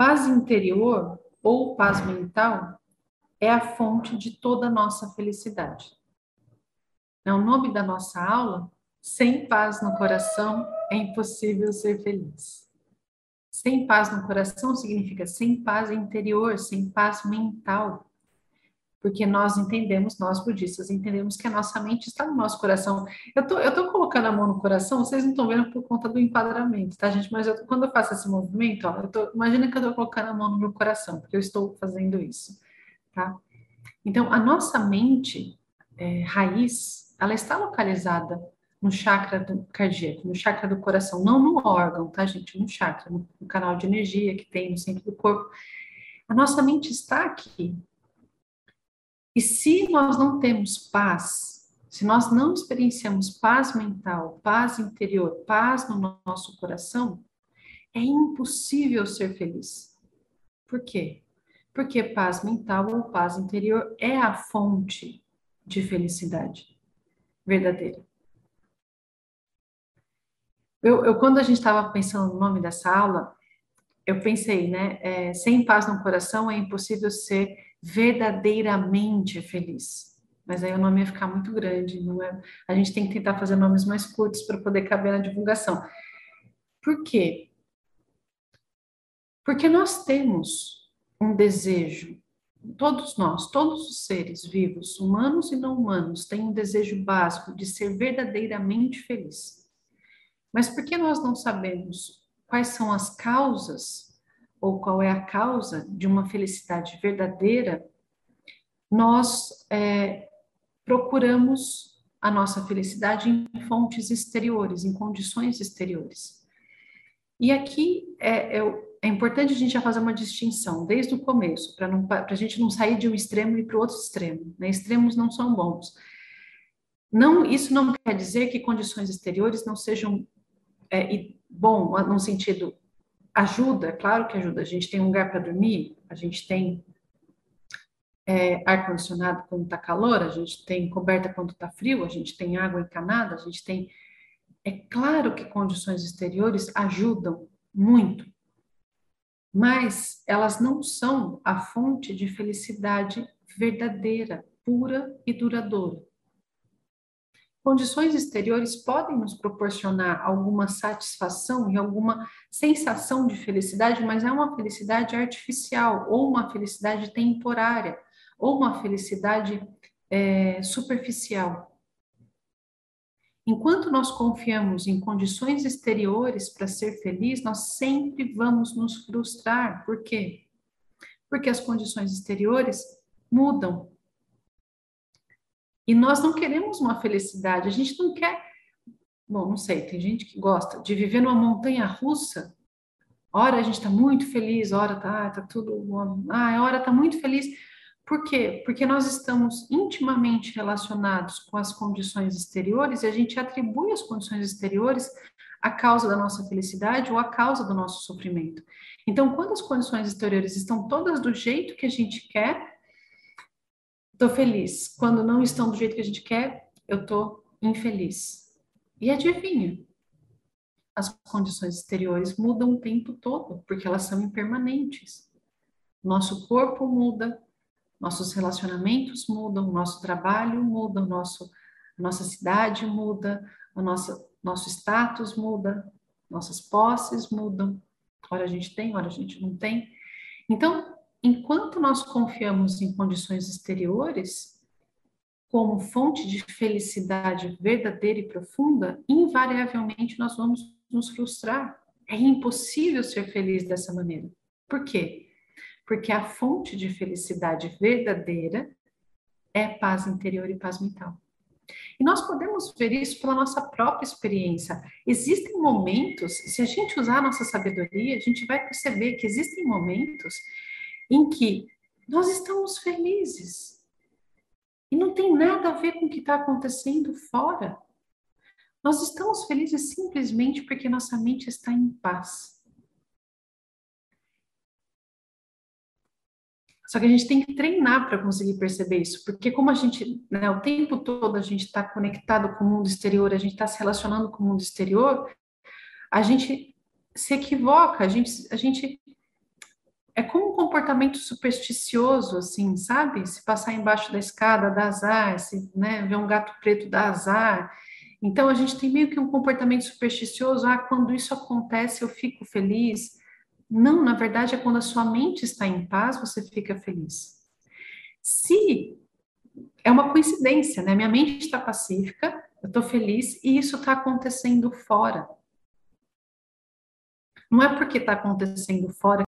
Paz interior ou paz mental é a fonte de toda a nossa felicidade. É o nome da nossa aula. Sem paz no coração é impossível ser feliz. Sem paz no coração significa sem paz interior, sem paz mental. Porque nós entendemos, nós budistas entendemos que a nossa mente está no nosso coração. Eu tô, eu tô colocando a mão no coração, vocês não estão vendo por conta do enquadramento, tá, gente? Mas eu, quando eu faço esse movimento, ó, eu tô, imagina que eu estou colocando a mão no meu coração, porque eu estou fazendo isso, tá? Então, a nossa mente é, raiz, ela está localizada no chakra do cardíaco, no chakra do coração, não no órgão, tá, gente? No chakra, no, no canal de energia que tem no centro do corpo. A nossa mente está aqui. E se nós não temos paz, se nós não experienciamos paz mental, paz interior, paz no nosso coração, é impossível ser feliz. Por quê? Porque paz mental ou paz interior é a fonte de felicidade verdadeira. Eu, eu quando a gente estava pensando no nome dessa aula, eu pensei, né? É, sem paz no coração é impossível ser verdadeiramente feliz. Mas aí o nome ia ficar muito grande, não é? A gente tem que tentar fazer nomes mais curtos para poder caber na divulgação. Por quê? Porque nós temos um desejo, todos nós, todos os seres vivos, humanos e não humanos, têm um desejo básico de ser verdadeiramente feliz. Mas por que nós não sabemos quais são as causas ou qual é a causa de uma felicidade verdadeira, nós é, procuramos a nossa felicidade em fontes exteriores, em condições exteriores. E aqui é, é, é importante a gente já fazer uma distinção desde o começo, para a gente não sair de um extremo e para o outro extremo. Né? Extremos não são bons. Não, isso não quer dizer que condições exteriores não sejam é, bom no sentido ajuda, claro que ajuda. A gente tem um lugar para dormir, a gente tem é, ar condicionado quando está calor, a gente tem coberta quando está frio, a gente tem água encanada, a gente tem é claro que condições exteriores ajudam muito, mas elas não são a fonte de felicidade verdadeira, pura e duradoura. Condições exteriores podem nos proporcionar alguma satisfação e alguma sensação de felicidade, mas é uma felicidade artificial, ou uma felicidade temporária, ou uma felicidade é, superficial. Enquanto nós confiamos em condições exteriores para ser feliz, nós sempre vamos nos frustrar. Por quê? Porque as condições exteriores mudam e nós não queremos uma felicidade, a gente não quer. Bom, não sei, tem gente que gosta de viver numa montanha russa. Ora a gente está muito feliz, ora tá, tá tudo. Ah, hora está muito feliz. Por quê? Porque nós estamos intimamente relacionados com as condições exteriores e a gente atribui as condições exteriores à causa da nossa felicidade ou à causa do nosso sofrimento. Então, quando as condições exteriores estão todas do jeito que a gente quer, Estou feliz. Quando não estão do jeito que a gente quer, eu estou infeliz. E adivinha? As condições exteriores mudam o tempo todo, porque elas são impermanentes. Nosso corpo muda, nossos relacionamentos mudam, nosso trabalho muda, nosso, nossa cidade muda, o nosso, nosso status muda, nossas posses mudam. Ora a gente tem, ora a gente não tem. Então, enquanto nós confiamos em condições exteriores como fonte de felicidade verdadeira e profunda, invariavelmente nós vamos nos frustrar. É impossível ser feliz dessa maneira. Por quê? Porque a fonte de felicidade verdadeira é paz interior e paz mental. E nós podemos ver isso pela nossa própria experiência. Existem momentos, se a gente usar a nossa sabedoria, a gente vai perceber que existem momentos em que nós estamos felizes. E não tem nada a ver com o que está acontecendo fora. Nós estamos felizes simplesmente porque nossa mente está em paz. Só que a gente tem que treinar para conseguir perceber isso, porque como a gente, né, o tempo todo a gente está conectado com o mundo exterior, a gente está se relacionando com o mundo exterior, a gente se equivoca, a gente, a gente é como um comportamento supersticioso, assim, sabe? Se passar embaixo da escada dá azar, se né, ver um gato preto dá azar. Então a gente tem meio que um comportamento supersticioso, ah, quando isso acontece eu fico feliz. Não, na verdade é quando a sua mente está em paz, você fica feliz. Se é uma coincidência, né? Minha mente está pacífica, eu estou feliz e isso está acontecendo fora. Não é porque está acontecendo fora